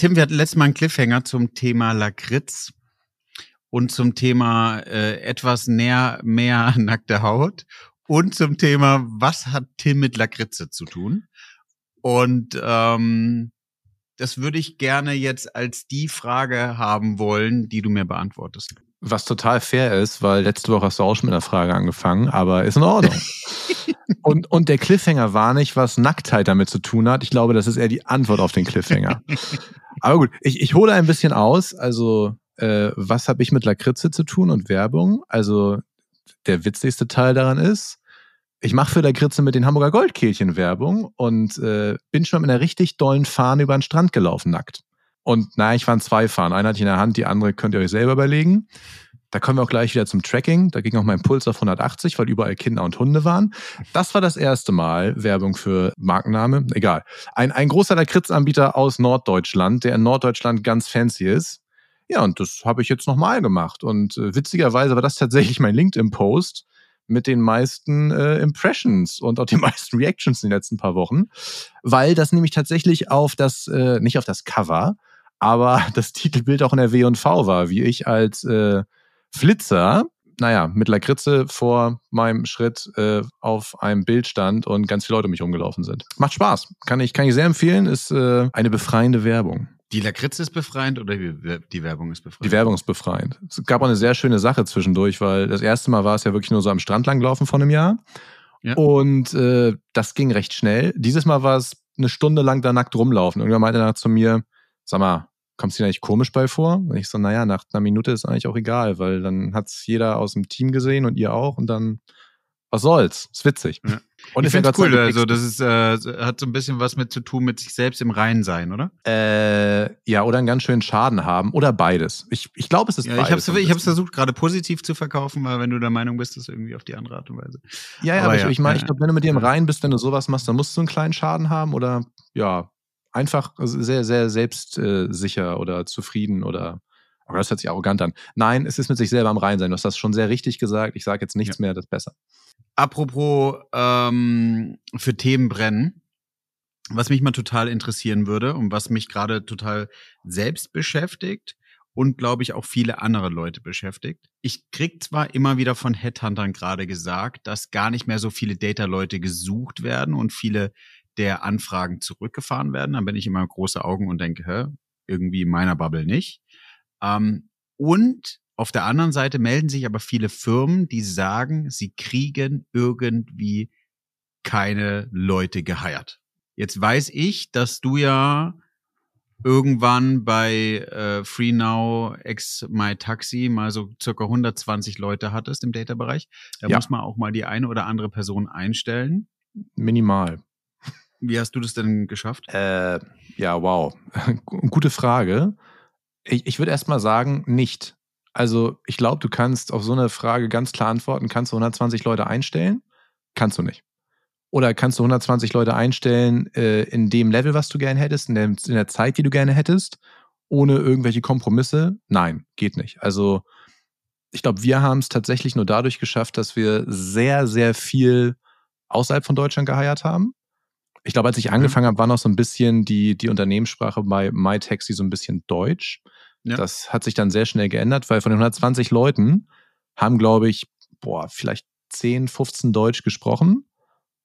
Tim, wir hatten letztes Mal einen Cliffhanger zum Thema Lakritz und zum Thema äh, etwas näher, mehr nackte Haut und zum Thema, was hat Tim mit Lakritze zu tun? Und ähm, das würde ich gerne jetzt als die Frage haben wollen, die du mir beantwortest. Was total fair ist, weil letzte Woche hast du auch schon mit einer Frage angefangen, aber ist in Ordnung. und, und der Cliffhanger war nicht, was Nacktheit damit zu tun hat. Ich glaube, das ist eher die Antwort auf den Cliffhanger. Aber gut, ich, ich hole ein bisschen aus. Also, äh, was habe ich mit Lakritze zu tun und Werbung? Also, der witzigste Teil daran ist, ich mache für Lakritze mit den Hamburger Goldkehlchen Werbung und äh, bin schon mit einer richtig dollen Fahne über den Strand gelaufen, nackt. Und naja, ich waren zwei Fahnen. Eine hatte ich in der Hand, die andere könnt ihr euch selber überlegen. Da kommen wir auch gleich wieder zum Tracking. Da ging auch mein Puls auf 180, weil überall Kinder und Hunde waren. Das war das erste Mal Werbung für Markenname. Egal. Ein, ein großer Lakritzanbieter aus Norddeutschland, der in Norddeutschland ganz fancy ist. Ja, und das habe ich jetzt nochmal gemacht. Und äh, witzigerweise war das tatsächlich mein LinkedIn-Post mit den meisten äh, Impressions und auch die meisten Reactions in den letzten paar Wochen, weil das nämlich tatsächlich auf das, äh, nicht auf das Cover, aber das Titelbild auch in der W&V war, wie ich als äh, Flitzer, naja, mit Lakritze vor meinem Schritt äh, auf einem Bild stand und ganz viele Leute um mich rumgelaufen sind. Macht Spaß. Kann ich, kann ich sehr empfehlen, ist äh, eine befreiende Werbung. Die Lakritze ist befreiend oder die Werbung ist befreiend? Die Werbung ist befreiend. Es gab auch eine sehr schöne Sache zwischendurch, weil das erste Mal war es ja wirklich nur so am Strand langlaufen von einem Jahr. Ja. Und äh, das ging recht schnell. Dieses Mal war es eine Stunde lang da nackt rumlaufen. Irgendwann meinte er zu mir, sag mal, kommst du dir eigentlich komisch bei vor? Und ich so, naja, nach einer Minute ist eigentlich auch egal, weil dann hat's jeder aus dem Team gesehen und ihr auch und dann, was soll's? Ist witzig. Ja. Und ich finde cool, also das ist, äh, hat so ein bisschen was mit zu tun mit sich selbst im Reinen sein, oder? Äh, ja, oder einen ganz schönen Schaden haben oder beides. Ich, ich glaube, es ist ja, beides. Ich habe ich hab's versucht, gerade positiv zu verkaufen, weil wenn du der Meinung bist, das irgendwie auf die andere Art und Weise. Ja, ja, aber, aber ja, ich, ich meine, ich glaube, wenn du mit dir im Reinen bist, wenn du sowas machst, dann musst du einen kleinen Schaden haben oder ja, einfach sehr, sehr selbstsicher oder zufrieden oder aber das hört sich arrogant an. Nein, es ist mit sich selber am Rein sein. Du hast das schon sehr richtig gesagt. Ich sage jetzt nichts ja. mehr, das ist besser. Apropos ähm, für Themen brennen, was mich mal total interessieren würde und was mich gerade total selbst beschäftigt und glaube ich auch viele andere Leute beschäftigt. Ich krieg zwar immer wieder von Headhuntern gerade gesagt, dass gar nicht mehr so viele Data-Leute gesucht werden und viele der Anfragen zurückgefahren werden. Dann bin ich immer große Augen und denke, hä, irgendwie in meiner Bubble nicht. Ähm, und auf der anderen Seite melden sich aber viele Firmen, die sagen, sie kriegen irgendwie keine Leute geheiert. Jetzt weiß ich, dass du ja irgendwann bei äh, FreeNow ex MyTaxi mal so circa 120 Leute hattest im Data-Bereich. Da ja. muss man auch mal die eine oder andere Person einstellen. Minimal. Wie hast du das denn geschafft? Äh, ja, wow. Gute Frage. Ich, ich würde erst mal sagen, nicht. Also, ich glaube, du kannst auf so eine Frage ganz klar antworten. Kannst du 120 Leute einstellen? Kannst du nicht. Oder kannst du 120 Leute einstellen äh, in dem Level, was du gerne hättest, in der, in der Zeit, die du gerne hättest, ohne irgendwelche Kompromisse? Nein, geht nicht. Also, ich glaube, wir haben es tatsächlich nur dadurch geschafft, dass wir sehr, sehr viel außerhalb von Deutschland geheiert haben. Ich glaube, als ich mhm. angefangen habe, war noch so ein bisschen die, die Unternehmenssprache bei MyTaxi so ein bisschen Deutsch. Ja. Das hat sich dann sehr schnell geändert, weil von den 120 Leuten haben, glaube ich, boah, vielleicht 10, 15 Deutsch gesprochen.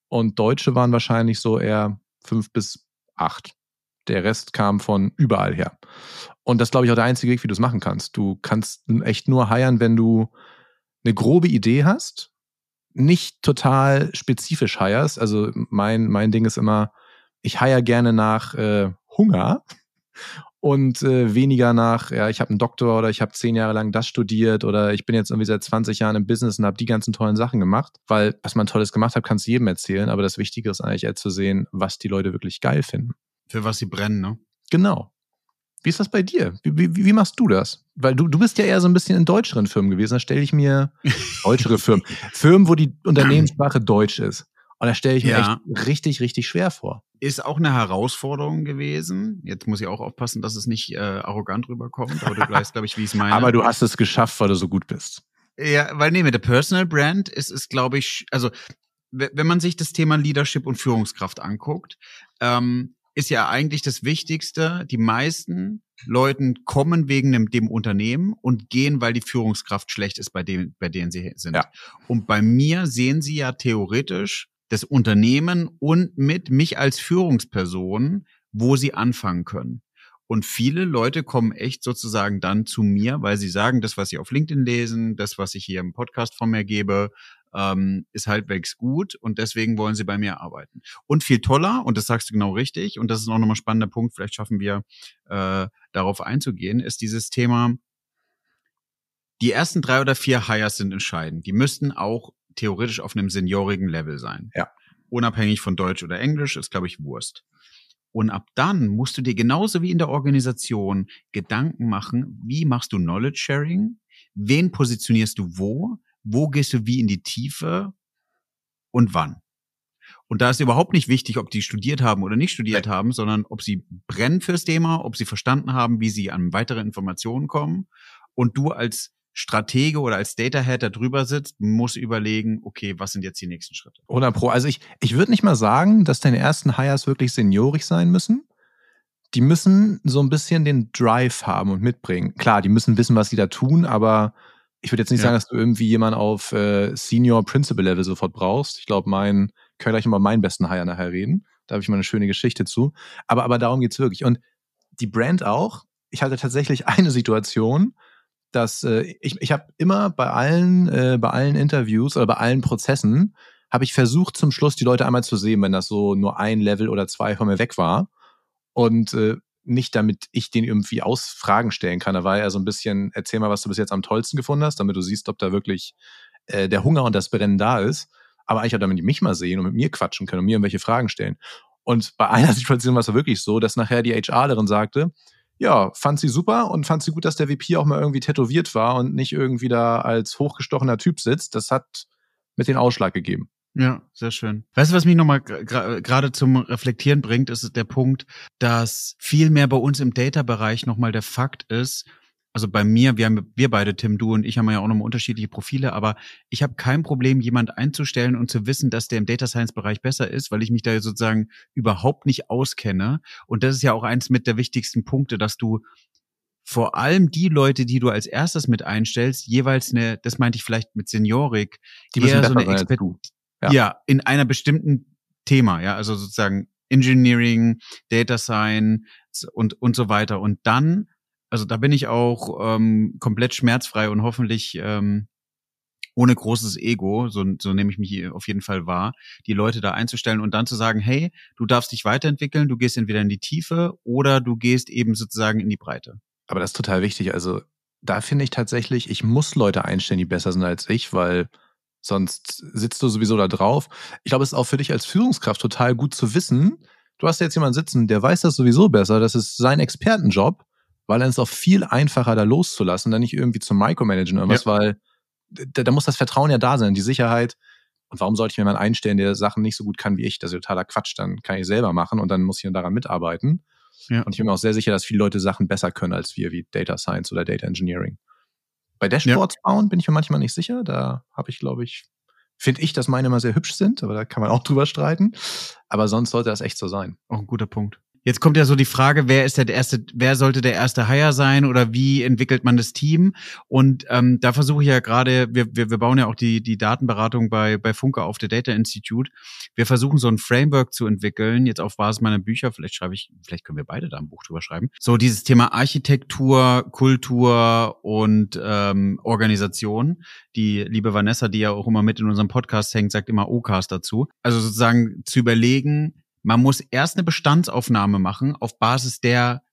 Und Deutsche waren wahrscheinlich so eher fünf bis acht. Der Rest kam von überall her. Und das glaube ich auch der einzige Weg, wie du es machen kannst. Du kannst echt nur heiern, wenn du eine grobe Idee hast, nicht total spezifisch heierst. Also mein, mein Ding ist immer, ich heier gerne nach äh, Hunger und äh, weniger nach, ja, ich habe einen Doktor oder ich habe zehn Jahre lang das studiert oder ich bin jetzt irgendwie seit 20 Jahren im Business und habe die ganzen tollen Sachen gemacht. Weil was man Tolles gemacht hat, kannst du jedem erzählen, aber das Wichtige ist eigentlich eher zu sehen, was die Leute wirklich geil finden. Für was sie brennen, ne? Genau. Wie ist das bei dir? Wie, wie, wie, machst du das? Weil du, du bist ja eher so ein bisschen in deutscheren Firmen gewesen. Da stelle ich mir deutschere Firmen. Firmen, wo die Unternehmenssprache Deutsch ist. Und da stelle ich mir ja. echt richtig, richtig schwer vor. Ist auch eine Herausforderung gewesen. Jetzt muss ich auch aufpassen, dass es nicht äh, arrogant rüberkommt, aber du weißt, glaube ich, wie ich es meine. Aber du hast es geschafft, weil du so gut bist. Ja, weil nee, mit der Personal Brand ist es, glaube ich, also wenn man sich das Thema Leadership und Führungskraft anguckt, ähm, ist ja eigentlich das Wichtigste. Die meisten Leuten kommen wegen dem, dem, Unternehmen und gehen, weil die Führungskraft schlecht ist, bei dem, bei denen sie sind. Ja. Und bei mir sehen sie ja theoretisch das Unternehmen und mit mich als Führungsperson, wo sie anfangen können. Und viele Leute kommen echt sozusagen dann zu mir, weil sie sagen, das, was sie auf LinkedIn lesen, das, was ich hier im Podcast von mir gebe, ähm, ist halbwegs gut und deswegen wollen sie bei mir arbeiten. Und viel toller, und das sagst du genau richtig, und das ist auch nochmal ein spannender Punkt, vielleicht schaffen wir äh, darauf einzugehen, ist dieses Thema, die ersten drei oder vier Hires sind entscheidend. Die müssten auch theoretisch auf einem seniorigen Level sein. Ja. Unabhängig von Deutsch oder Englisch ist, glaube ich, Wurst. Und ab dann musst du dir genauso wie in der Organisation Gedanken machen, wie machst du Knowledge Sharing? Wen positionierst du wo? Wo gehst du wie in die Tiefe und wann. Und da ist überhaupt nicht wichtig, ob die studiert haben oder nicht studiert haben, sondern ob sie brennen fürs Thema, ob sie verstanden haben, wie sie an weitere Informationen kommen. Und du als Stratege oder als Data Head da drüber sitzt, muss überlegen, okay, was sind jetzt die nächsten Schritte? 100 Pro. Also ich, ich würde nicht mal sagen, dass deine ersten Hires wirklich seniorisch sein müssen. Die müssen so ein bisschen den Drive haben und mitbringen. Klar, die müssen wissen, was sie da tun, aber ich würde jetzt nicht ja. sagen, dass du irgendwie jemanden auf äh, Senior Principal Level sofort brauchst. Ich glaube, mein, können gleich über meinen besten Hire nachher reden. Da habe ich mal eine schöne Geschichte zu. Aber, aber darum geht's wirklich. Und die Brand auch. Ich hatte tatsächlich eine Situation, dass äh, ich, ich habe immer bei allen, äh, bei allen Interviews oder bei allen Prozessen habe ich versucht, zum Schluss die Leute einmal zu sehen, wenn das so nur ein Level oder zwei von mir weg war. Und äh, nicht, damit ich den irgendwie aus Fragen stellen kann. Da war er so ein bisschen, erzähl mal, was du bis jetzt am tollsten gefunden hast, damit du siehst, ob da wirklich äh, der Hunger und das Brennen da ist. Aber eigentlich auch damit die mich mal sehen und mit mir quatschen können und mir irgendwelche Fragen stellen. Und bei einer Situation war es wirklich so, dass nachher die HRlerin sagte, ja, fand sie super und fand sie gut, dass der VP auch mal irgendwie tätowiert war und nicht irgendwie da als hochgestochener Typ sitzt. Das hat mit den Ausschlag gegeben. Ja, sehr schön. Weißt du, was mich nochmal gerade zum Reflektieren bringt, ist der Punkt, dass viel mehr bei uns im Data-Bereich nochmal der Fakt ist, also bei mir, wir haben, wir beide, Tim, du und ich haben ja auch nochmal unterschiedliche Profile, aber ich habe kein Problem, jemand einzustellen und zu wissen, dass der im Data Science Bereich besser ist, weil ich mich da sozusagen überhaupt nicht auskenne. Und das ist ja auch eins mit der wichtigsten Punkte, dass du vor allem die Leute, die du als erstes mit einstellst, jeweils eine, das meinte ich vielleicht mit Seniorik, die eher so eine Expert ja. ja, in einer bestimmten Thema, ja, also sozusagen Engineering, Data Science und, und so weiter. Und dann, also da bin ich auch ähm, komplett schmerzfrei und hoffentlich ähm, ohne großes Ego, so, so nehme ich mich auf jeden Fall wahr, die Leute da einzustellen und dann zu sagen, hey, du darfst dich weiterentwickeln, du gehst entweder in die Tiefe oder du gehst eben sozusagen in die Breite. Aber das ist total wichtig. Also da finde ich tatsächlich, ich muss Leute einstellen, die besser sind als ich, weil Sonst sitzt du sowieso da drauf. Ich glaube, es ist auch für dich als Führungskraft total gut zu wissen, du hast jetzt jemanden sitzen, der weiß das sowieso besser, das ist sein Expertenjob, weil dann ist es auch viel einfacher, da loszulassen, dann nicht irgendwie zum Micromanagen oder was, ja. weil da, da, muss das Vertrauen ja da sein, die Sicherheit. Und warum sollte ich mir jemanden einstellen, der Sachen nicht so gut kann wie ich? Das ist totaler Quatsch. Dann kann ich selber machen und dann muss ich daran mitarbeiten. Ja. Und ich bin mir auch sehr sicher, dass viele Leute Sachen besser können als wir, wie Data Science oder Data Engineering. Bei Dashboards ja. bauen bin ich mir manchmal nicht sicher. Da habe ich, glaube ich, finde ich, dass meine immer sehr hübsch sind, aber da kann man auch drüber streiten. Aber sonst sollte das echt so sein. Auch ein guter Punkt. Jetzt kommt ja so die Frage, wer ist der erste, wer sollte der erste Hire sein oder wie entwickelt man das Team? Und ähm, da versuche ich ja gerade, wir, wir, wir bauen ja auch die, die Datenberatung bei, bei Funke auf der Data Institute. Wir versuchen so ein Framework zu entwickeln, jetzt auf Basis meiner Bücher, vielleicht schreibe ich, vielleicht können wir beide da ein Buch drüber schreiben. So dieses Thema Architektur, Kultur und ähm, Organisation. Die liebe Vanessa, die ja auch immer mit in unserem Podcast hängt, sagt immer OCAS dazu. Also sozusagen zu überlegen, man muss erst eine Bestandsaufnahme machen auf Basis der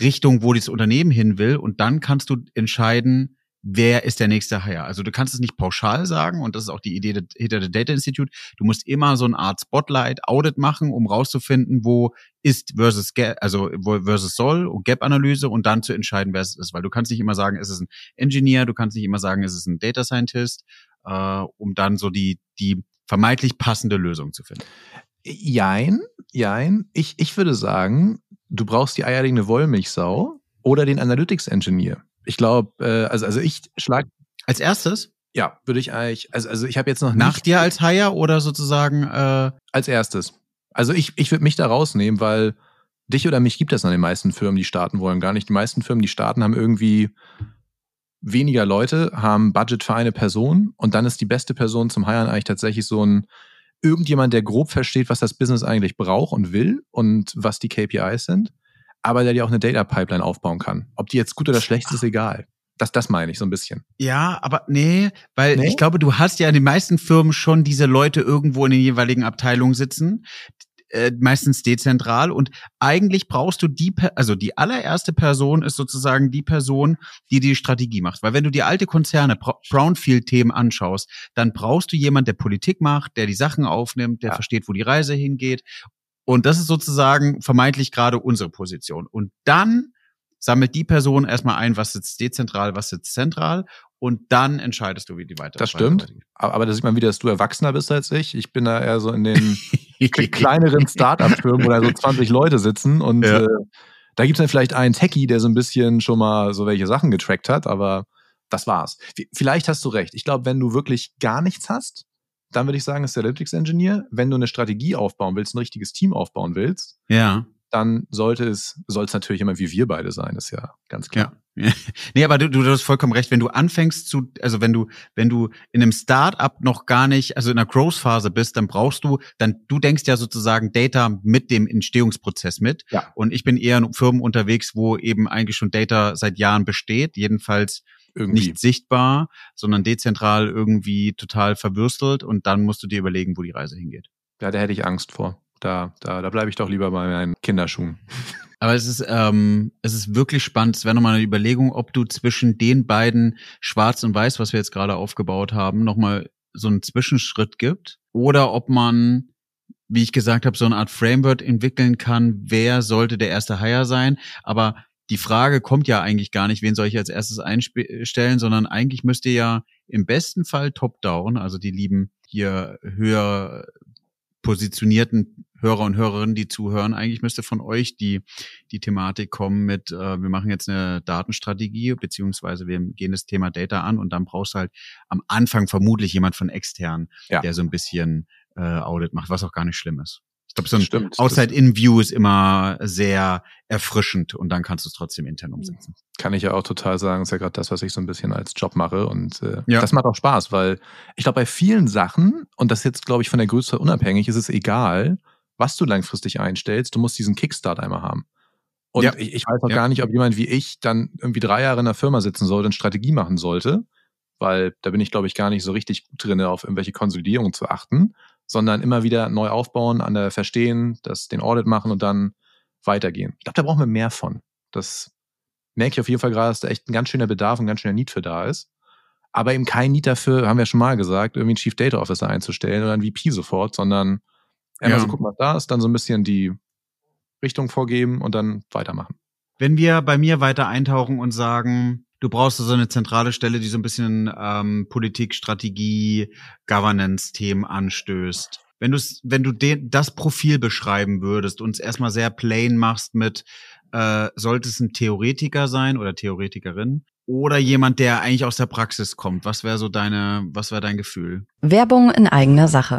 Richtung, wo das Unternehmen hin will und dann kannst du entscheiden, wer ist der nächste Hire. Also du kannst es nicht pauschal sagen und das ist auch die Idee hinter der Data Institute. Du musst immer so eine Art Spotlight Audit machen, um rauszufinden, wo ist versus also versus soll und Gap Analyse und dann zu entscheiden, wer es ist, weil du kannst nicht immer sagen, ist es ein Engineer, du kannst nicht immer sagen, ist es ein Data Scientist, äh, um dann so die die vermeintlich passende Lösung zu finden. Jein, jein. Ich, ich würde sagen, du brauchst die eierlegende Wollmilchsau oder den Analytics Engineer. Ich glaube, äh, also, also ich schlag. Als erstes? Ja, würde ich eigentlich, also, also ich habe jetzt noch Nach nicht, dir als Hire oder sozusagen? Äh als erstes. Also ich, ich würde mich da rausnehmen, weil dich oder mich gibt es an den meisten Firmen, die starten wollen, gar nicht. Die meisten Firmen, die starten, haben irgendwie weniger Leute, haben Budget für eine Person und dann ist die beste Person zum Hiren eigentlich tatsächlich so ein irgendjemand, der grob versteht, was das Business eigentlich braucht und will und was die KPIs sind, aber der dir auch eine Data Pipeline aufbauen kann. Ob die jetzt gut oder schlecht ist, ist egal. Das, das meine ich so ein bisschen. Ja, aber nee, weil nee? ich glaube, du hast ja in den meisten Firmen schon diese Leute irgendwo in den jeweiligen Abteilungen sitzen, äh, meistens dezentral und eigentlich brauchst du die, also die allererste Person ist sozusagen die Person, die die Strategie macht. Weil wenn du die alte Konzerne, Brownfield-Themen anschaust, dann brauchst du jemand, der Politik macht, der die Sachen aufnimmt, der ja. versteht, wo die Reise hingeht. Und das ist sozusagen vermeintlich gerade unsere Position. Und dann sammelt die Person erstmal ein, was sitzt dezentral, was sitzt zentral und dann entscheidest du, wie die weiter. Das stimmt. Aber da sieht man wieder, dass du erwachsener bist als ich. Ich bin da eher so in den kleineren Start-up-Firmen, wo da so 20 Leute sitzen und ja. äh, da gibt es dann vielleicht einen Techie, der so ein bisschen schon mal so welche Sachen getrackt hat, aber das war's. Vielleicht hast du recht. Ich glaube, wenn du wirklich gar nichts hast, dann würde ich sagen, ist der Analytics Engineer. Wenn du eine Strategie aufbauen willst, ein richtiges Team aufbauen willst, ja dann sollte es, soll es natürlich immer wie wir beide sein, ist ja ganz klar. Ja. nee, aber du, du hast vollkommen recht. Wenn du anfängst zu, also wenn du, wenn du in einem Start-up noch gar nicht, also in einer Growth-Phase bist, dann brauchst du, dann, du denkst ja sozusagen Data mit dem Entstehungsprozess mit. Ja. Und ich bin eher in Firmen unterwegs, wo eben eigentlich schon Data seit Jahren besteht, jedenfalls irgendwie. nicht sichtbar, sondern dezentral irgendwie total verwürstelt und dann musst du dir überlegen, wo die Reise hingeht. Ja, da hätte ich Angst vor. Da, da, da bleibe ich doch lieber bei meinen Kinderschuhen. Aber es ist, ähm, es ist wirklich spannend. Es wäre nochmal eine Überlegung, ob du zwischen den beiden Schwarz und Weiß, was wir jetzt gerade aufgebaut haben, nochmal so einen Zwischenschritt gibt. Oder ob man, wie ich gesagt habe, so eine Art Framework entwickeln kann, wer sollte der erste Hire sein. Aber die Frage kommt ja eigentlich gar nicht, wen soll ich als erstes einstellen, sondern eigentlich müsst ihr ja im besten Fall top-down, also die lieben hier höher positionierten Hörer und Hörerinnen, die zuhören, eigentlich müsste von euch die, die Thematik kommen mit, äh, wir machen jetzt eine Datenstrategie, beziehungsweise wir gehen das Thema Data an und dann brauchst du halt am Anfang vermutlich jemand von extern, ja. der so ein bisschen äh, Audit macht, was auch gar nicht schlimm ist glaube, so ein Stimmt, Outside-In-View ist immer sehr erfrischend und dann kannst du es trotzdem intern umsetzen. Kann ich ja auch total sagen, ist ja gerade das, was ich so ein bisschen als Job mache und äh, ja. das macht auch Spaß, weil ich glaube, bei vielen Sachen, und das jetzt, glaube ich, von der Größe unabhängig, ist es egal, was du langfristig einstellst, du musst diesen Kickstart einmal haben. Und ja. ich, ich, weiß auch ja. gar nicht, ob jemand wie ich dann irgendwie drei Jahre in der Firma sitzen sollte und Strategie machen sollte, weil da bin ich, glaube ich, gar nicht so richtig gut drin, auf irgendwelche Konsolidierungen zu achten sondern immer wieder neu aufbauen, an der Verstehen, das, den Audit machen und dann weitergehen. Ich glaube, da brauchen wir mehr von. Das merke ich auf jeden Fall gerade, dass da echt ein ganz schöner Bedarf und ein ganz schöner Need für da ist. Aber eben kein Need dafür, haben wir schon mal gesagt, irgendwie einen Chief Data Officer einzustellen oder einen VP sofort, sondern einmal ja. so gucken, was da ist, dann so ein bisschen die Richtung vorgeben und dann weitermachen. Wenn wir bei mir weiter eintauchen und sagen, du brauchst so also eine zentrale Stelle, die so ein bisschen ähm, Politik, Strategie, Governance-Themen anstößt. Wenn du wenn du den, das Profil beschreiben würdest und es erstmal sehr plain machst mit, äh, sollte es ein Theoretiker sein oder Theoretikerin oder jemand, der eigentlich aus der Praxis kommt? Was wäre so deine, was wäre dein Gefühl? Werbung in eigener Sache.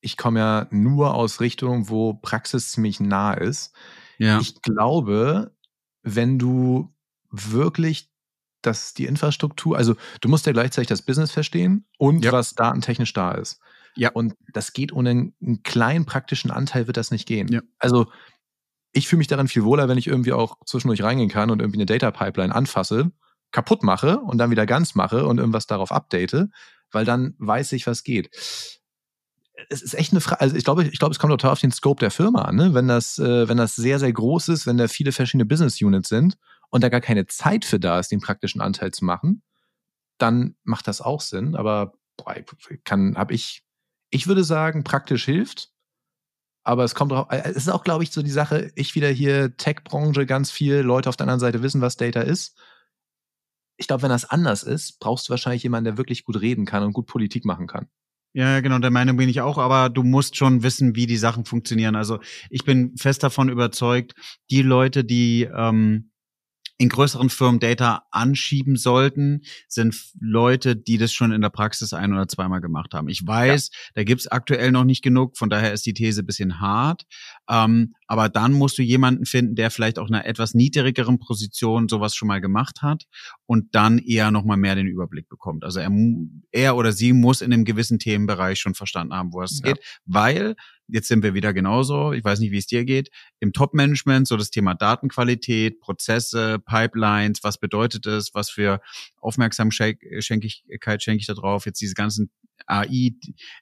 ich komme ja nur aus Richtungen, wo Praxis ziemlich nah ist. Ja. Ich glaube, wenn du wirklich dass die Infrastruktur, also du musst ja gleichzeitig das Business verstehen und ja. was datentechnisch da ist. Ja. Und das geht ohne einen kleinen praktischen Anteil wird das nicht gehen. Ja. Also ich fühle mich daran viel wohler, wenn ich irgendwie auch zwischendurch reingehen kann und irgendwie eine Data Pipeline anfasse kaputt mache und dann wieder ganz mache und irgendwas darauf update, weil dann weiß ich, was geht. Es ist echt eine Frage, also ich glaube, ich glaube, es kommt total auf den Scope der Firma an, ne? Wenn das, äh, wenn das sehr, sehr groß ist, wenn da viele verschiedene Business Units sind und da gar keine Zeit für da ist, den praktischen Anteil zu machen, dann macht das auch Sinn. Aber boah, kann, habe ich, ich würde sagen, praktisch hilft. Aber es kommt drauf, es ist auch, glaube ich, so die Sache, ich wieder hier Tech-Branche ganz viel, Leute auf der anderen Seite wissen, was Data ist. Ich glaube, wenn das anders ist, brauchst du wahrscheinlich jemanden, der wirklich gut reden kann und gut Politik machen kann. Ja, genau, der Meinung bin ich auch, aber du musst schon wissen, wie die Sachen funktionieren. Also ich bin fest davon überzeugt, die Leute, die ähm, in größeren Firmen Data anschieben sollten, sind Leute, die das schon in der Praxis ein oder zweimal gemacht haben. Ich weiß, ja. da gibt's aktuell noch nicht genug, von daher ist die These bisschen hart. Ähm, aber dann musst du jemanden finden, der vielleicht auch in einer etwas niedrigeren Position sowas schon mal gemacht hat und dann eher nochmal mehr den Überblick bekommt. Also er, er oder sie muss in einem gewissen Themenbereich schon verstanden haben, wo es ja. geht, weil jetzt sind wir wieder genauso, ich weiß nicht, wie es dir geht, im Top-Management, so das Thema Datenqualität, Prozesse, Pipelines, was bedeutet es, was für Aufmerksamkeit schenke ich, schenke ich da drauf, jetzt diese ganzen AI,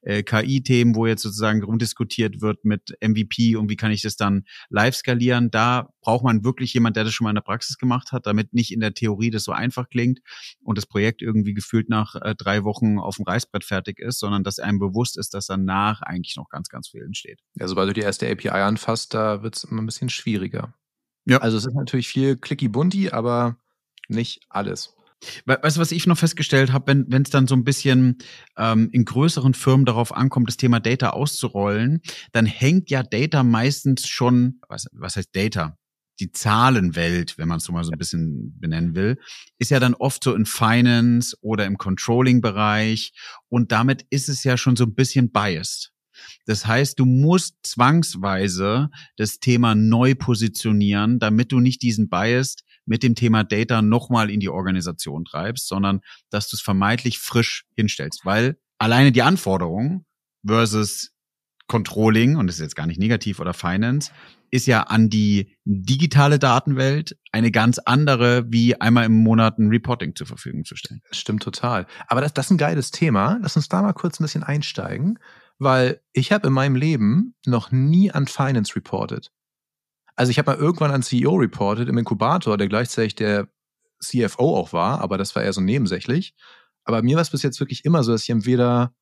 äh, KI-Themen, wo jetzt sozusagen rumdiskutiert wird mit MVP und wie kann ich das dann live skalieren. Da braucht man wirklich jemand, der das schon mal in der Praxis gemacht hat, damit nicht in der Theorie das so einfach klingt und das Projekt irgendwie gefühlt nach äh, drei Wochen auf dem Reißbrett fertig ist, sondern dass einem bewusst ist, dass danach eigentlich noch ganz, ganz viel entsteht. Ja, sobald du die erste API anfasst, da wird es immer ein bisschen schwieriger. Ja. Also es ist natürlich viel clicky bunti, aber nicht alles. Weißt du, was ich noch festgestellt habe, wenn es dann so ein bisschen ähm, in größeren Firmen darauf ankommt, das Thema Data auszurollen, dann hängt ja Data meistens schon, was, was heißt Data? Die Zahlenwelt, wenn man es so mal so ein bisschen benennen will, ist ja dann oft so in Finance oder im Controlling-Bereich und damit ist es ja schon so ein bisschen biased. Das heißt, du musst zwangsweise das Thema neu positionieren, damit du nicht diesen Bias mit dem Thema Data nochmal in die Organisation treibst, sondern dass du es vermeintlich frisch hinstellst, weil alleine die Anforderungen versus Controlling, und das ist jetzt gar nicht negativ oder Finance, ist ja an die digitale Datenwelt eine ganz andere, wie einmal im Monat ein Reporting zur Verfügung zu stellen. Stimmt total. Aber das, das ist ein geiles Thema. Lass uns da mal kurz ein bisschen einsteigen, weil ich habe in meinem Leben noch nie an Finance reported. Also ich habe mal irgendwann an CEO reported im Inkubator, der gleichzeitig der CFO auch war, aber das war eher so nebensächlich. Aber mir war es bis jetzt wirklich immer so, dass ich entweder,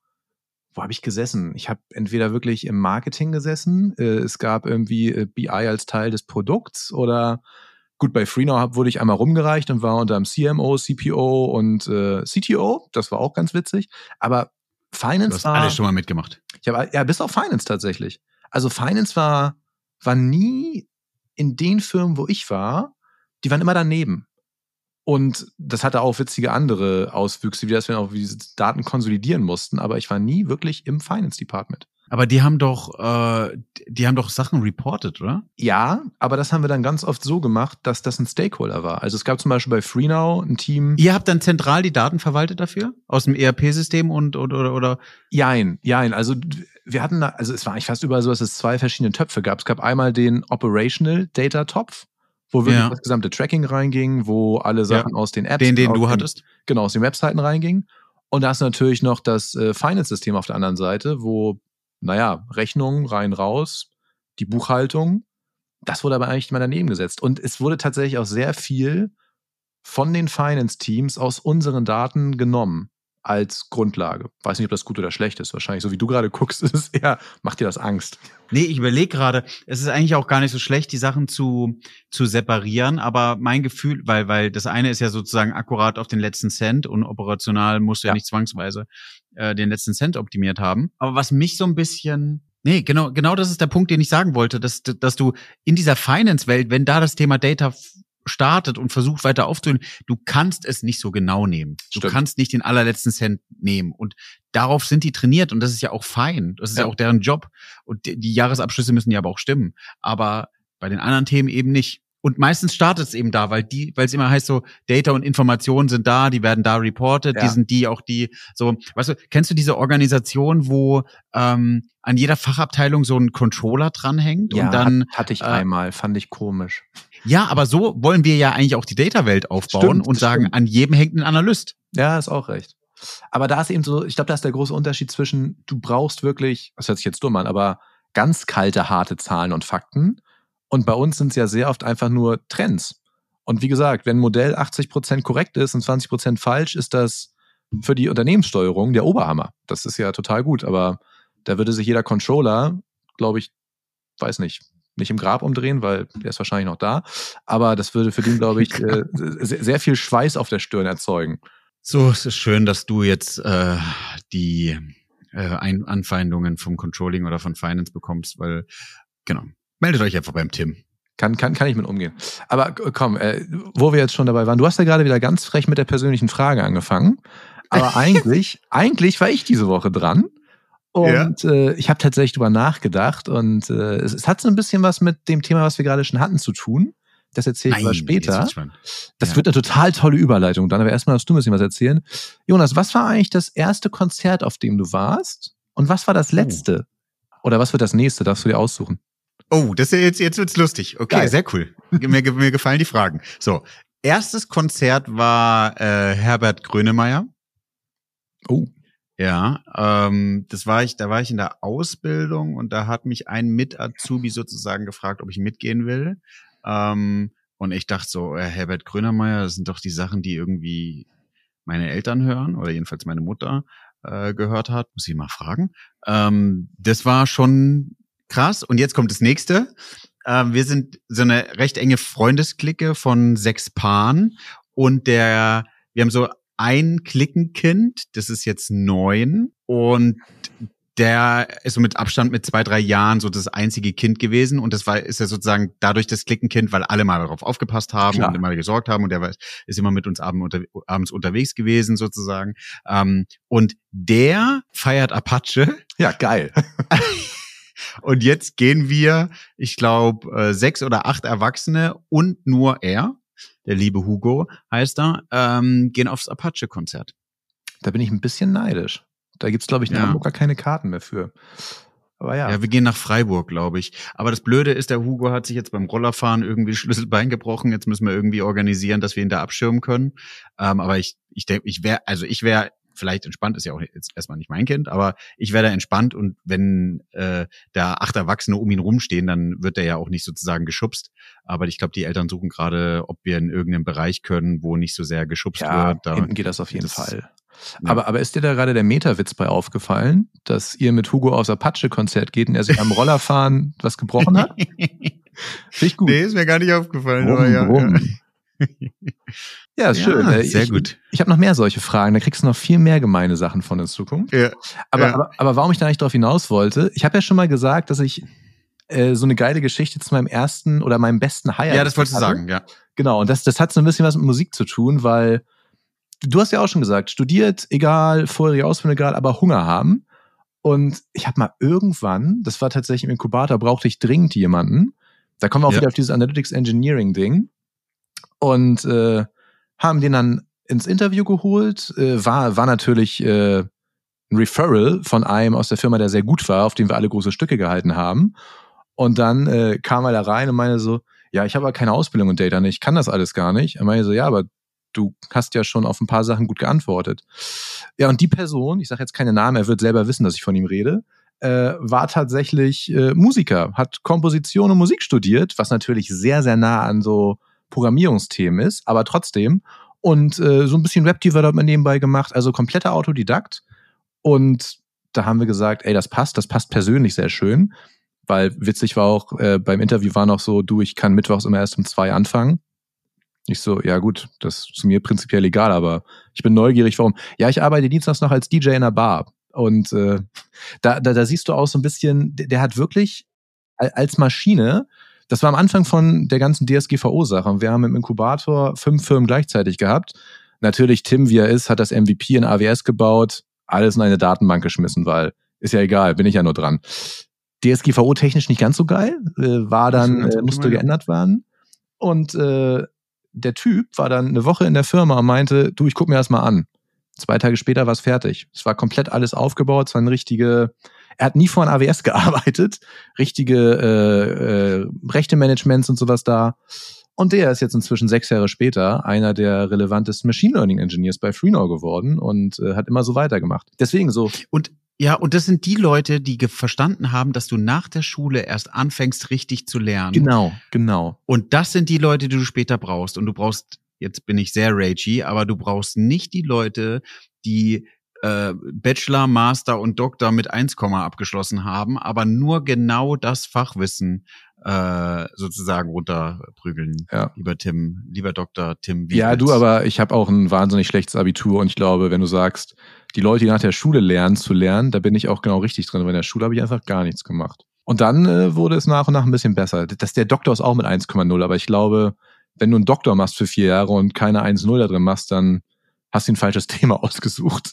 wo habe ich gesessen? Ich habe entweder wirklich im Marketing gesessen, äh, es gab irgendwie äh, BI als Teil des Produkts oder gut, bei FreeNow wurde ich einmal rumgereicht und war unter dem CMO, CPO und äh, CTO. Das war auch ganz witzig. Aber Finance du hast war. alles schon mal mitgemacht. Ich habe ja bis auf Finance tatsächlich. Also Finance war war nie in den Firmen, wo ich war, die waren immer daneben. Und das hatte auch witzige andere Auswüchse, wie das wir auch diese Daten konsolidieren mussten. Aber ich war nie wirklich im Finance Department. Aber die haben doch, äh, die haben doch Sachen reported, oder? Ja, aber das haben wir dann ganz oft so gemacht, dass das ein Stakeholder war. Also es gab zum Beispiel bei FreeNow ein Team. Ihr habt dann zentral die Daten verwaltet dafür? Aus dem ERP-System und oder, oder, oder? Jein, jein. Also wir hatten da, also es war eigentlich fast überall so, dass es zwei verschiedene Töpfe gab. Es gab einmal den Operational Data Topf, wo wirklich ja. das gesamte Tracking reinging, wo alle Sachen ja. aus den Apps. Den, den du den, hattest? Genau, aus den Webseiten reingingen. Und da ist natürlich noch das äh, Finance-System auf der anderen Seite, wo, naja, Rechnungen rein, raus, die Buchhaltung. Das wurde aber eigentlich mal daneben gesetzt. Und es wurde tatsächlich auch sehr viel von den Finance-Teams aus unseren Daten genommen als Grundlage. Weiß nicht, ob das gut oder schlecht ist. Wahrscheinlich, so wie du gerade guckst, ist es eher, macht dir das Angst. Nee, ich überlege gerade, es ist eigentlich auch gar nicht so schlecht, die Sachen zu, zu separieren, aber mein Gefühl, weil, weil das eine ist ja sozusagen akkurat auf den letzten Cent und operational musst du ja, ja nicht zwangsweise äh, den letzten Cent optimiert haben. Aber was mich so ein bisschen Nee, genau, genau das ist der Punkt, den ich sagen wollte, dass, dass du in dieser Finance-Welt, wenn da das Thema Data startet und versucht weiter aufzunehmen, du kannst es nicht so genau nehmen. Du Stimmt. kannst nicht den allerletzten Cent nehmen. Und darauf sind die trainiert und das ist ja auch fein. Das ist ja, ja auch deren Job. Und die, die Jahresabschlüsse müssen ja aber auch stimmen. Aber bei den anderen Themen eben nicht. Und meistens startet es eben da, weil die, weil es immer heißt so, Data und Informationen sind da, die werden da reported, ja. die sind die auch die, so, weißt du, kennst du diese Organisation, wo ähm, an jeder Fachabteilung so ein Controller dranhängt ja, und dann hatte ich äh, einmal, fand ich komisch. Ja, aber so wollen wir ja eigentlich auch die Data-Welt aufbauen Stimmt, und sagen, stimmt. an jedem hängt ein Analyst. Ja, ist auch recht. Aber da ist eben so, ich glaube, da ist der große Unterschied zwischen, du brauchst wirklich, das hört sich jetzt dumm an, aber ganz kalte, harte Zahlen und Fakten. Und bei uns sind es ja sehr oft einfach nur Trends. Und wie gesagt, wenn ein Modell 80% korrekt ist und 20% falsch, ist das für die Unternehmenssteuerung der Oberhammer. Das ist ja total gut, aber da würde sich jeder Controller, glaube ich, weiß nicht, nicht im Grab umdrehen, weil der ist wahrscheinlich noch da. Aber das würde für den, glaube ich, äh, sehr, sehr viel Schweiß auf der Stirn erzeugen. So, es ist schön, dass du jetzt äh, die äh, Ein Anfeindungen vom Controlling oder von Finance bekommst, weil, genau, meldet euch einfach beim Tim. Kann, kann, kann ich mit umgehen. Aber komm, äh, wo wir jetzt schon dabei waren, du hast ja gerade wieder ganz frech mit der persönlichen Frage angefangen. Aber eigentlich, eigentlich war ich diese Woche dran. Und äh, ich habe tatsächlich drüber nachgedacht und äh, es, es hat so ein bisschen was mit dem Thema, was wir gerade schon hatten, zu tun. Das erzähle ich aber jetzt später. Das Ja. wird eine total tolle Überleitung dann, aber erstmal darfst du ein bisschen was erzählen. Jonas, was war eigentlich das erste Konzert, auf dem du warst? Und was war das letzte? Oder was wird das nächste? Darfst du dir aussuchen? Oh, das ist ja jetzt, jetzt wird's lustig. Okay, Geil. sehr cool. Mir, mir gefallen die Fragen. So, erstes Konzert war äh, Herbert Grönemeyer. Oh. Ja, ähm, das war ich, da war ich in der Ausbildung und da hat mich ein Mit-Azubi sozusagen gefragt, ob ich mitgehen will. Ähm, und ich dachte so, äh, Herbert Grönemeyer, das sind doch die Sachen, die irgendwie meine Eltern hören oder jedenfalls meine Mutter äh, gehört hat. Muss ich mal fragen. Ähm, das war schon krass. Und jetzt kommt das nächste. Ähm, wir sind so eine recht enge Freundesklicke von sechs Paaren und der, wir haben so ein Klickenkind, das ist jetzt neun und der ist so mit Abstand mit zwei, drei Jahren so das einzige Kind gewesen und das war, ist ja sozusagen dadurch das Klickenkind, weil alle mal darauf aufgepasst haben Klar. und immer gesorgt haben und der war, ist immer mit uns abends unterwegs gewesen sozusagen. Ähm, und der feiert Apache Ja, geil. und jetzt gehen wir, ich glaube, äh, sechs oder acht Erwachsene und nur er, der liebe Hugo heißt er, ähm, gehen aufs Apache-Konzert. Da bin ich ein bisschen neidisch. Da gibt's glaube ich, in Ja. Hamburg gar keine Karten mehr für. Aber ja. Ja. wir gehen nach Freiburg, glaube ich. Aber das Blöde ist, der Hugo hat sich jetzt beim Rollerfahren irgendwie Schlüsselbein gebrochen. Jetzt müssen wir irgendwie organisieren, dass wir ihn da abschirmen können. Ähm, aber ich, ich denke, ich wäre, also ich wäre vielleicht entspannt, ist ja auch jetzt erstmal nicht mein Kind, aber ich wäre da entspannt und wenn äh, da acht Erwachsene um ihn rumstehen, dann wird er ja auch nicht sozusagen geschubst. Aber ich glaube, die Eltern suchen gerade, ob wir in irgendeinem Bereich können, wo nicht so sehr geschubst ja, wird. Da, hinten geht das auf jeden das- Fall. Ja. Aber, aber ist dir da gerade der Metawitz bei aufgefallen, dass ihr mit Hugo aufs Apache-Konzert geht und er sich am Rollerfahren was gebrochen hat? Finde ich gut. nee, ist mir gar nicht aufgefallen. Brumm, aber ja, brumm. Ja, ist Ja, schön. Äh, sehr ich, gut. Ich habe noch mehr solche Fragen. Da kriegst du noch viel mehr gemeine Sachen von in Zukunft. ja. Aber, Ja. aber, aber warum ich da nicht drauf hinaus wollte, ich habe ja schon mal gesagt, dass ich äh, so eine geile Geschichte zu meinem ersten oder meinem besten Hire. ja, das wolltest du hatte. sagen, ja. Genau, und das, das hat so ein bisschen was mit Musik zu tun, weil du hast ja auch schon gesagt, studiert, egal, vorherige Ausbildung, egal, aber Hunger haben. Und ich habe mal irgendwann, das war tatsächlich im Inkubator, brauchte ich dringend jemanden. Da kommen wir auch Ja. wieder auf dieses Analytics Engineering Ding. Und äh, haben den dann ins Interview geholt. Äh, war, war natürlich äh, ein Referral von einem aus der Firma, der sehr gut war, auf den wir alle große Stücke gehalten haben. Und dann äh, kam er da rein und meinte so, ja, ich habe aber keine Ausbildung in Data ich kann das alles gar nicht. Er meinte so, ja, aber du hast ja schon auf ein paar Sachen gut geantwortet. Ja, und die Person, ich sage jetzt keine Namen, er wird selber wissen, dass ich von ihm rede, äh, war tatsächlich äh, Musiker, hat Komposition und Musik studiert, was natürlich sehr, sehr nah an so Programmierungsthemen ist, aber trotzdem. Und äh, so ein bisschen Web-Development nebenbei gemacht, also kompletter Autodidakt. Und da haben wir gesagt, ey, das passt, das passt persönlich sehr schön. Weil witzig war auch, äh, beim Interview war noch so, du, ich kann mittwochs immer erst um zwei anfangen. Ich so, ja gut, das ist mir prinzipiell egal, aber ich bin neugierig, warum. Ja, ich arbeite dienstags noch als DJ in einer Bar. Und äh, da, da, da siehst du auch so ein bisschen, der, der hat wirklich al- als Maschine, das war am Anfang von der ganzen DSGVO-Sache. Und wir haben im Inkubator fünf Firmen gleichzeitig gehabt. Natürlich, Tim, wie er ist, hat das MVP in AWS gebaut, alles in eine Datenbank geschmissen, weil ist ja egal, bin ich ja nur dran. DSGVO technisch nicht ganz so geil, äh, war dann, äh, musste geändert werden. Und äh, der Typ war dann eine Woche in der Firma und meinte, du, ich guck mir das mal an. Zwei Tage später war es fertig. Es war komplett alles aufgebaut, es war eine richtige, er hat nie vor an AWS gearbeitet, richtige äh, äh, Rechte-Managements und sowas da. Und der ist jetzt inzwischen sechs Jahre später einer der relevantesten Machine Learning Engineers bei Freenode geworden und äh, hat immer so weitergemacht. Deswegen so. Und ja, und das sind die Leute, die verstanden haben, dass du nach der Schule erst anfängst, richtig zu lernen. Genau, genau. Und das sind die Leute, die du später brauchst. Und du brauchst, jetzt bin ich sehr ragey, aber du brauchst nicht die Leute, die äh, Bachelor, Master und Doktor mit 1, abgeschlossen haben, aber nur genau das Fachwissen äh, sozusagen runterprügeln. Ja. Lieber Tim, lieber Dr. Tim. Wiegels. Ja, du, aber ich habe auch ein wahnsinnig schlechtes Abitur und ich glaube, wenn du sagst, die Leute, die nach der Schule lernen zu lernen, da bin ich auch genau richtig drin, weil in der Schule habe ich einfach gar nichts gemacht. Und dann äh, wurde es nach und nach ein bisschen besser. Das, der Doktor ist auch mit 1,0, aber ich glaube, wenn du einen Doktor machst für vier Jahre und keine 1,0 da drin machst, dann hast du ein falsches Thema ausgesucht.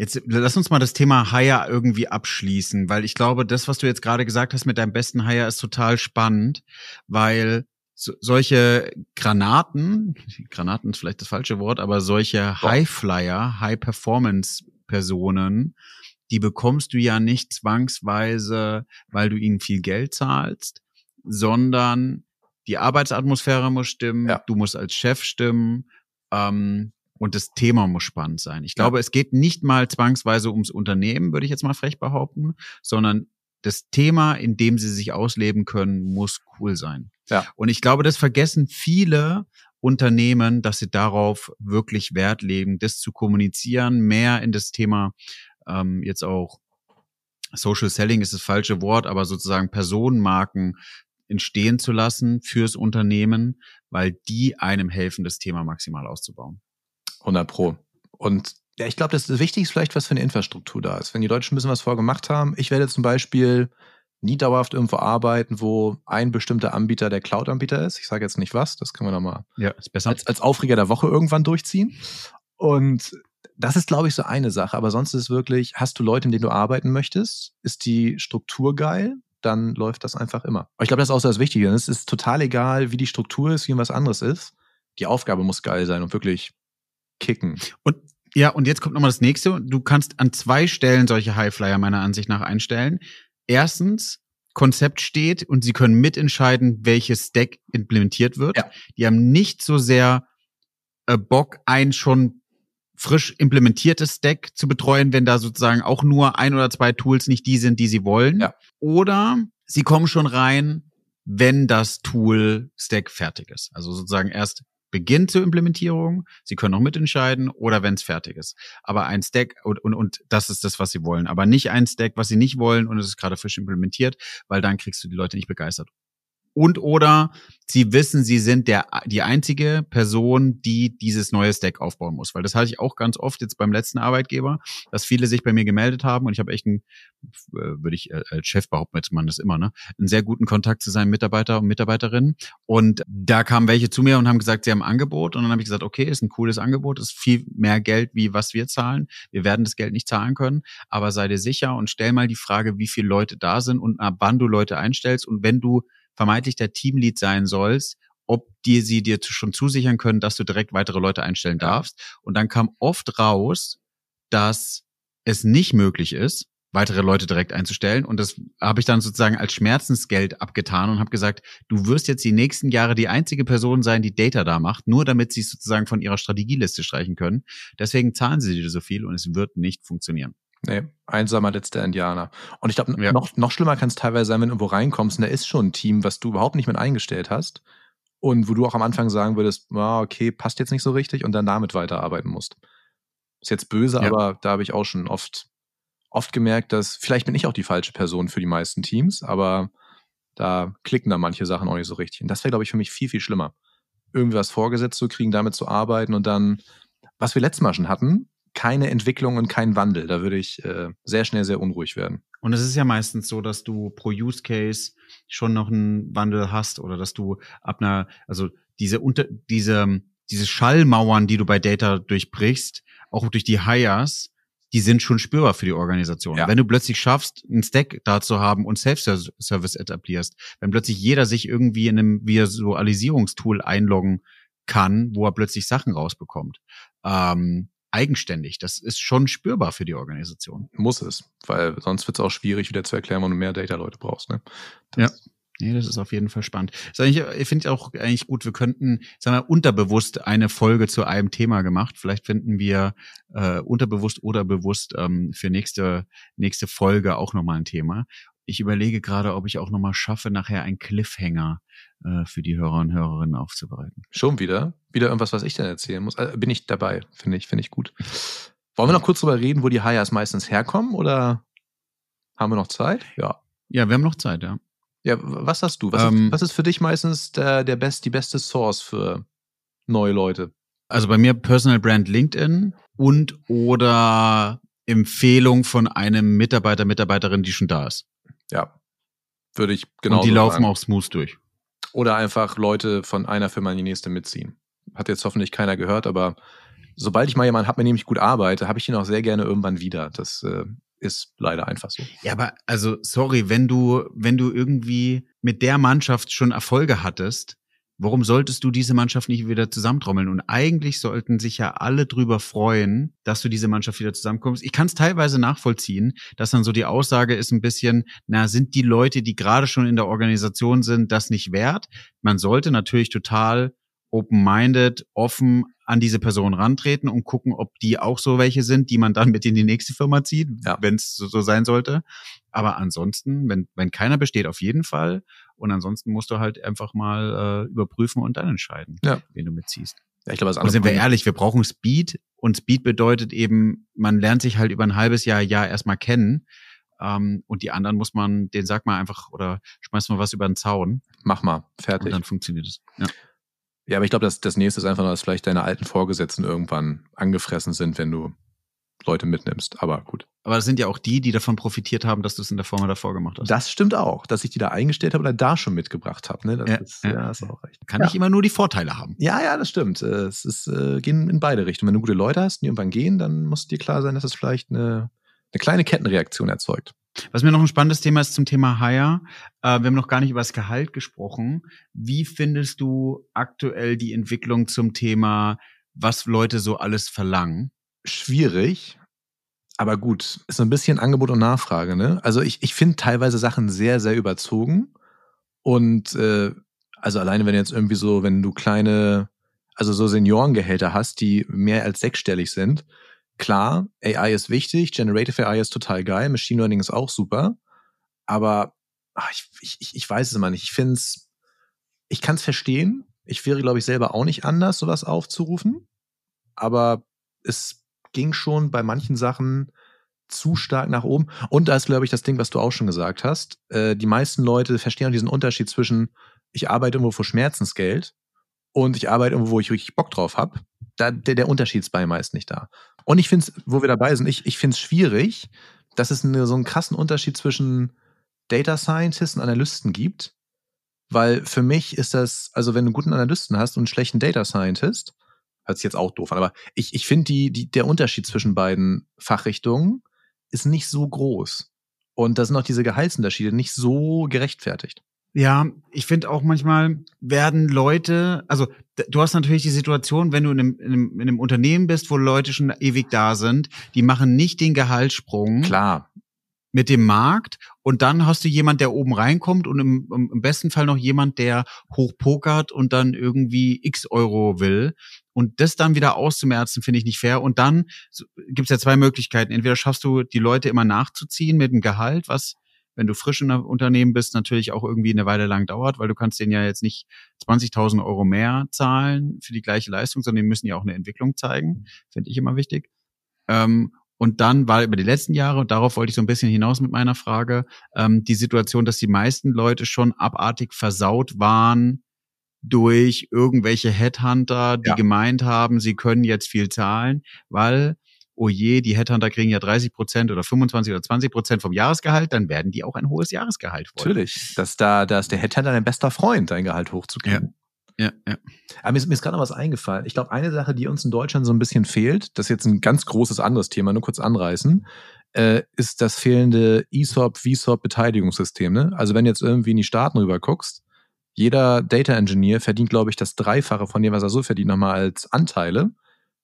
Jetzt lass uns mal das Thema Hire irgendwie abschließen, weil ich glaube, das, was du jetzt gerade gesagt hast mit deinem besten Hire, ist total spannend, weil so, solche Granaten, Granaten ist vielleicht das falsche Wort, aber solche Highflyer, High-Performance-Personen, die bekommst du ja nicht zwangsweise, weil du ihnen viel Geld zahlst, sondern die Arbeitsatmosphäre muss stimmen, ja. du musst als Chef stimmen, ähm, und das Thema muss spannend sein. Ich glaube, ja. es geht nicht mal zwangsweise ums Unternehmen, würde ich jetzt mal frech behaupten, sondern das Thema, in dem sie sich ausleben können, muss cool sein. Ja. Und ich glaube, das vergessen viele Unternehmen, dass sie darauf wirklich Wert legen, das zu kommunizieren, mehr in das Thema ähm, jetzt auch Social Selling ist das falsche Wort, aber sozusagen Personenmarken entstehen zu lassen fürs Unternehmen, weil die einem helfen, das Thema maximal auszubauen. 100 Pro. Und ja, ich glaube, das, das Wichtigste ist vielleicht, was für eine Infrastruktur da ist. Wenn die Deutschen ein bisschen was vorgemacht haben, ich werde zum Beispiel nie dauerhaft irgendwo arbeiten, wo ein bestimmter Anbieter der Cloud-Anbieter ist. Ich sage jetzt nicht was, das können wir nochmal ja, ist besser. Als, als Aufreger der Woche irgendwann durchziehen. Und das ist, glaube ich, so eine Sache. Aber sonst ist es wirklich, hast du Leute, mit denen du arbeiten möchtest? Ist die Struktur geil? Dann läuft das einfach immer. Aber ich glaube, das ist auch so das Wichtige. Es ist total egal, wie die Struktur ist, wie was anderes ist. Die Aufgabe muss geil sein und wirklich kicken. Und ja, und jetzt kommt nochmal das nächste. Du kannst an zwei Stellen solche Highflyer meiner Ansicht nach einstellen. Erstens, Konzept steht und sie können mitentscheiden, welches Stack implementiert wird. Ja. Die haben nicht so sehr äh, Bock, ein schon frisch implementiertes Stack zu betreuen, wenn da sozusagen auch nur ein oder zwei Tools nicht die sind, die sie wollen. Ja. Oder sie kommen schon rein, wenn das Tool Stack fertig ist. Also sozusagen erst Beginn zur Implementierung. Sie können auch mitentscheiden oder wenn es fertig ist. Aber ein Stack und, und, und das ist das, was sie wollen. Aber nicht ein Stack, was sie nicht wollen und es ist gerade frisch implementiert, weil dann kriegst du die Leute nicht begeistert und oder sie wissen, sie sind der, die einzige Person, die dieses neue Stack aufbauen muss. Weil das hatte ich auch ganz oft jetzt beim letzten Arbeitgeber, dass viele sich bei mir gemeldet haben und ich habe echt einen, äh, würde ich äh, als Chef behaupten, jetzt man das immer, ne, einen sehr guten Kontakt zu seinen Mitarbeiter und Mitarbeiterinnen. Und da kamen welche zu mir und haben gesagt, sie haben ein Angebot. Und dann habe ich gesagt, okay, ist ein cooles Angebot, ist viel mehr Geld, wie was wir zahlen. Wir werden das Geld nicht zahlen können, aber sei dir sicher und stell mal die Frage, wie viele Leute da sind und ab wann du Leute einstellst. Und wenn du vermeintlich der Teamlead sein sollst, ob dir sie dir schon zusichern können, dass du direkt weitere Leute einstellen darfst. Und dann kam oft raus, dass es nicht möglich ist, weitere Leute direkt einzustellen. Und das habe ich dann sozusagen als Schmerzensgeld abgetan und habe gesagt, du wirst jetzt die nächsten Jahre die einzige Person sein, die Data da macht, nur damit sie es sozusagen von ihrer Strategieliste streichen können. Deswegen zahlen sie dir so viel und es wird nicht funktionieren. Nee, einsamer letzter Indianer. Und ich glaube, ja. noch, noch schlimmer kann es teilweise sein, wenn du irgendwo reinkommst und da ist schon ein Team, was du überhaupt nicht mit eingestellt hast. Und wo du auch am Anfang sagen würdest, ah, okay, passt jetzt nicht so richtig und dann damit weiterarbeiten musst. Ist jetzt böse, ja. aber da habe ich auch schon oft, oft gemerkt, dass vielleicht bin ich auch die falsche Person für die meisten Teams, aber da klicken dann manche Sachen auch nicht so richtig. Und das wäre, glaube ich, für mich viel, viel schlimmer. Irgendwie was vorgesetzt zu kriegen, damit zu arbeiten und dann, was wir letztes Mal schon hatten, keine Entwicklung und kein Wandel. Da würde ich äh, sehr schnell sehr unruhig werden. Und es ist ja meistens so, dass du pro Use Case schon noch einen Wandel hast oder dass du ab einer, also diese unter, diese, diese Schallmauern, die du bei Data durchbrichst, auch durch die Hires, die sind schon spürbar für die Organisation. Ja. Wenn du plötzlich schaffst, einen Stack da zu haben und Self-Service etablierst, wenn plötzlich jeder sich irgendwie in einem Visualisierungstool einloggen kann, wo er plötzlich Sachen rausbekommt, ähm, eigenständig. Das ist schon spürbar für die Organisation. Muss es, weil sonst wird es auch schwierig, wieder zu erklären, wenn du mehr Data-Leute brauchst. Ne? ja. Nee, das ist auf jeden Fall spannend. Ich finde auch eigentlich gut, wir könnten, sagen wir, unterbewusst eine Folge zu einem Thema gemacht. Vielleicht finden wir äh, unterbewusst oder bewusst ähm, für nächste, nächste Folge auch nochmal ein Thema. Ich überlege gerade, ob ich auch nochmal schaffe, nachher einen Cliffhanger äh, für die Hörer und Hörerinnen aufzubereiten. Schon wieder? Wieder irgendwas, was ich dann erzählen muss? Also bin ich dabei, finde ich, finde ich gut. Wollen wir noch kurz drüber reden, wo die Hires meistens herkommen oder haben wir noch Zeit? Ja. Ja, wir haben noch Zeit, ja. Ja, was hast du? Was, ähm, ist, was ist für dich meistens der, der best, die beste Source für neue Leute? Also bei mir Personal Brand LinkedIn und oder Empfehlung von einem Mitarbeiter, Mitarbeiterin, die schon da ist. Ja, würde ich genau. Und die laufen sagen. auch smooth durch. Oder einfach Leute von einer Firma in die nächste mitziehen. Hat jetzt hoffentlich keiner gehört, aber sobald ich mal jemanden habe, mit dem ich gut arbeite, habe ich ihn auch sehr gerne irgendwann wieder. Das äh, ist leider einfach so. Ja, aber also sorry, wenn du wenn du irgendwie mit der Mannschaft schon Erfolge hattest, warum solltest du diese Mannschaft nicht wieder zusammentrommeln? Und eigentlich sollten sich ja alle drüber freuen, dass du diese Mannschaft wieder zusammenkommst. Ich kann es teilweise nachvollziehen, dass dann so die Aussage ist ein bisschen, na, sind die Leute, die gerade schon in der Organisation sind, das nicht wert? Man sollte natürlich total open-minded, offen an diese Person rantreten und gucken, ob die auch so welche sind, die man dann mit in die nächste Firma zieht, ja. wenn es so, so, sein sollte. Aber ansonsten, wenn, wenn keiner besteht, auf jeden Fall. Und ansonsten musst du halt einfach mal äh, überprüfen und dann entscheiden, ja. wen du mitziehst. Ja, ich glaube, das sind wir ehrlich, wir brauchen Speed und Speed bedeutet eben, man lernt sich halt über ein halbes Jahr, Jahr erstmal kennen. Ähm, und die anderen muss man, den sag mal einfach oder schmeiß mal was über den Zaun. Mach mal, fertig. Und dann funktioniert es. Ja. Ja, aber ich glaube, das, das nächste ist einfach nur, dass vielleicht deine alten Vorgesetzten irgendwann angefressen sind, wenn du Leute mitnimmst. Aber gut. Aber das sind ja auch die, die davon profitiert haben, dass du es in der Form davor gemacht hast. Das stimmt auch, dass ich die da eingestellt habe oder da schon mitgebracht habe. Ne? Das ja, ist, ja. ja, ist auch recht. Kann ja. ich immer nur die Vorteile haben. Ja, ja, das stimmt. Äh, es ist, äh, gehen in beide Richtungen. Wenn du gute Leute hast, die irgendwann gehen, dann muss dir klar sein, dass es vielleicht eine, eine kleine Kettenreaktion erzeugt. Was mir noch ein spannendes Thema ist zum Thema Hire. Äh, wir haben noch gar nicht über das Gehalt gesprochen. Wie findest du aktuell die Entwicklung zum Thema, was Leute so alles verlangen? Schwierig. Aber gut, ist so ein bisschen Angebot und Nachfrage, ne? Also ich, ich finde teilweise Sachen sehr, sehr überzogen. Und äh, also alleine, wenn jetzt irgendwie so, wenn du kleine, also so Seniorengehälter hast, die mehr als sechsstellig sind, klar, AI ist wichtig, Generative AI ist total geil, Machine Learning ist auch super, aber ach, ich, ich, ich weiß es immer nicht. Ich finde es, ich kann es verstehen. Ich wäre, glaube ich, selber auch nicht anders, sowas aufzurufen. Aber es ging schon bei manchen Sachen zu stark nach oben. Und da ist, glaube ich, das Ding, was du auch schon gesagt hast. Äh, die meisten Leute verstehen auch diesen Unterschied zwischen, ich arbeite irgendwo für Schmerzensgeld und ich arbeite irgendwo, wo ich richtig Bock drauf habe. Da, der, der Unterschied ist bei meist nicht da. Und ich finde es, wo wir dabei sind, ich, ich finde es schwierig, dass es eine, so einen krassen Unterschied zwischen Data Scientists und Analysten gibt. Weil für mich ist das, also wenn du einen guten Analysten hast und einen schlechten Data Scientist, hört sich jetzt auch doof an, aber ich, ich finde die, die, der Unterschied zwischen beiden Fachrichtungen ist nicht so groß. Und da sind auch diese Gehaltsunterschiede nicht so gerechtfertigt. Ja, ich finde auch manchmal werden Leute, also du hast natürlich die Situation, wenn du in einem, in, einem, in einem Unternehmen bist, wo Leute schon ewig da sind, die machen nicht den Gehaltssprung. Klar. Mit dem Markt und dann hast du jemand, der oben reinkommt und im, im besten Fall noch jemand, der hochpokert und dann irgendwie x Euro will. Und das dann wieder auszumerzen, finde ich nicht fair. Und dann gibt es ja zwei Möglichkeiten. Entweder schaffst du die Leute immer nachzuziehen mit dem Gehalt, was wenn du frisch in einem Unternehmen bist, natürlich auch irgendwie eine Weile lang dauert, weil du kannst denen ja jetzt nicht 20.000 Euro mehr zahlen für die gleiche Leistung, sondern die müssen ja auch eine Entwicklung zeigen. Finde ich immer wichtig. Ähm, und dann war über die letzten Jahre, und darauf wollte ich so ein bisschen hinaus mit meiner Frage, ähm, die Situation, dass die meisten Leute schon abartig versaut waren durch irgendwelche Headhunter, die ja. gemeint haben, sie können jetzt viel zahlen, weil oh je, die Headhunter kriegen ja 30 Prozent oder 25 oder 20 Prozent vom Jahresgehalt, dann werden die auch ein hohes Jahresgehalt wollen. Natürlich, dass da, da ist der Headhunter dein bester Freund, dein Gehalt hochzukriegen. Ja. Ja, ja. Aber mir ist, mir ist gerade noch was eingefallen. Ich glaube, eine Sache, die uns in Deutschland so ein bisschen fehlt, das ist jetzt ein ganz großes anderes Thema, nur kurz anreißen, äh, ist das fehlende ESOP, VSOP Beteiligungssystem. Ne? Also wenn du jetzt irgendwie in die Staaten rüber guckst, jeder Data Engineer verdient, glaube ich, das Dreifache von dem, was er so verdient, nochmal als Anteile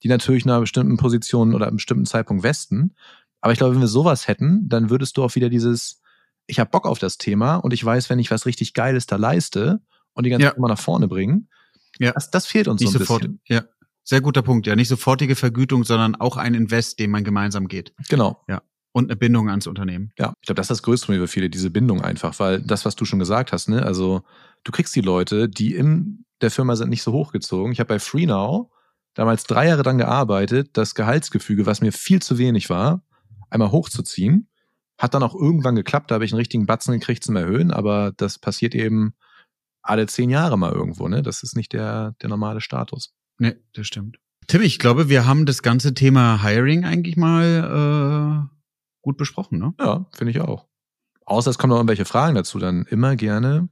die natürlich in einer bestimmten Position oder einem bestimmten Zeitpunkt westen. Aber ich glaube, wenn wir sowas hätten, dann würdest du auch wieder dieses, ich habe Bock auf das Thema und ich weiß, wenn ich was richtig Geiles da leiste und die ganze Ja. Zeit immer nach vorne bringen, Ja. das, das fehlt uns Nicht so ein sofort, bisschen. ja. Sehr guter Punkt, ja. Nicht sofortige Vergütung, sondern auch ein Invest, den man gemeinsam geht. Genau. Und eine Bindung ans Unternehmen. Ja, ich glaube, das ist das Größte Problem für viele, diese Bindung einfach, weil das, was du schon gesagt hast, ne, also du kriegst die Leute, die in der Firma sind, nicht so hochgezogen. Ich habe bei FreeNow damals drei Jahre dran gearbeitet, das Gehaltsgefüge, was mir viel zu wenig war, einmal hochzuziehen. Hat dann auch irgendwann geklappt, da habe ich einen richtigen Batzen gekriegt zum Erhöhen, aber das passiert eben alle zehn Jahre mal irgendwo, ne? Das ist nicht der, der normale Status. Nee, das stimmt. Tim, ich glaube, wir haben das ganze Thema Hiring eigentlich mal äh, gut besprochen, ne? Ja, finde ich auch. Außer es kommen noch irgendwelche Fragen dazu, dann immer gerne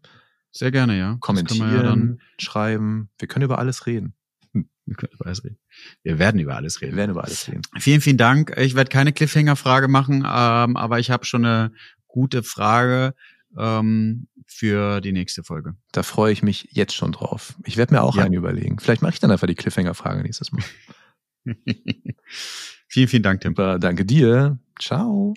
Sehr gerne, ja. Kommentieren, wir, ja dann, schreiben. Wir können über alles reden. wir können über alles reden. Wir werden über alles Wir reden. werden über alles reden. Vielen, vielen Dank. Ich werde keine Cliffhanger-Frage machen, ähm, aber ich habe schon eine gute Frage ähm, für die nächste Folge. Da freue ich mich jetzt schon drauf. Ich werde mir auch Ja. einen überlegen. Vielleicht mache ich dann einfach die Cliffhanger-Frage nächstes Mal. vielen, vielen Dank, Tim. Danke dir. Ciao.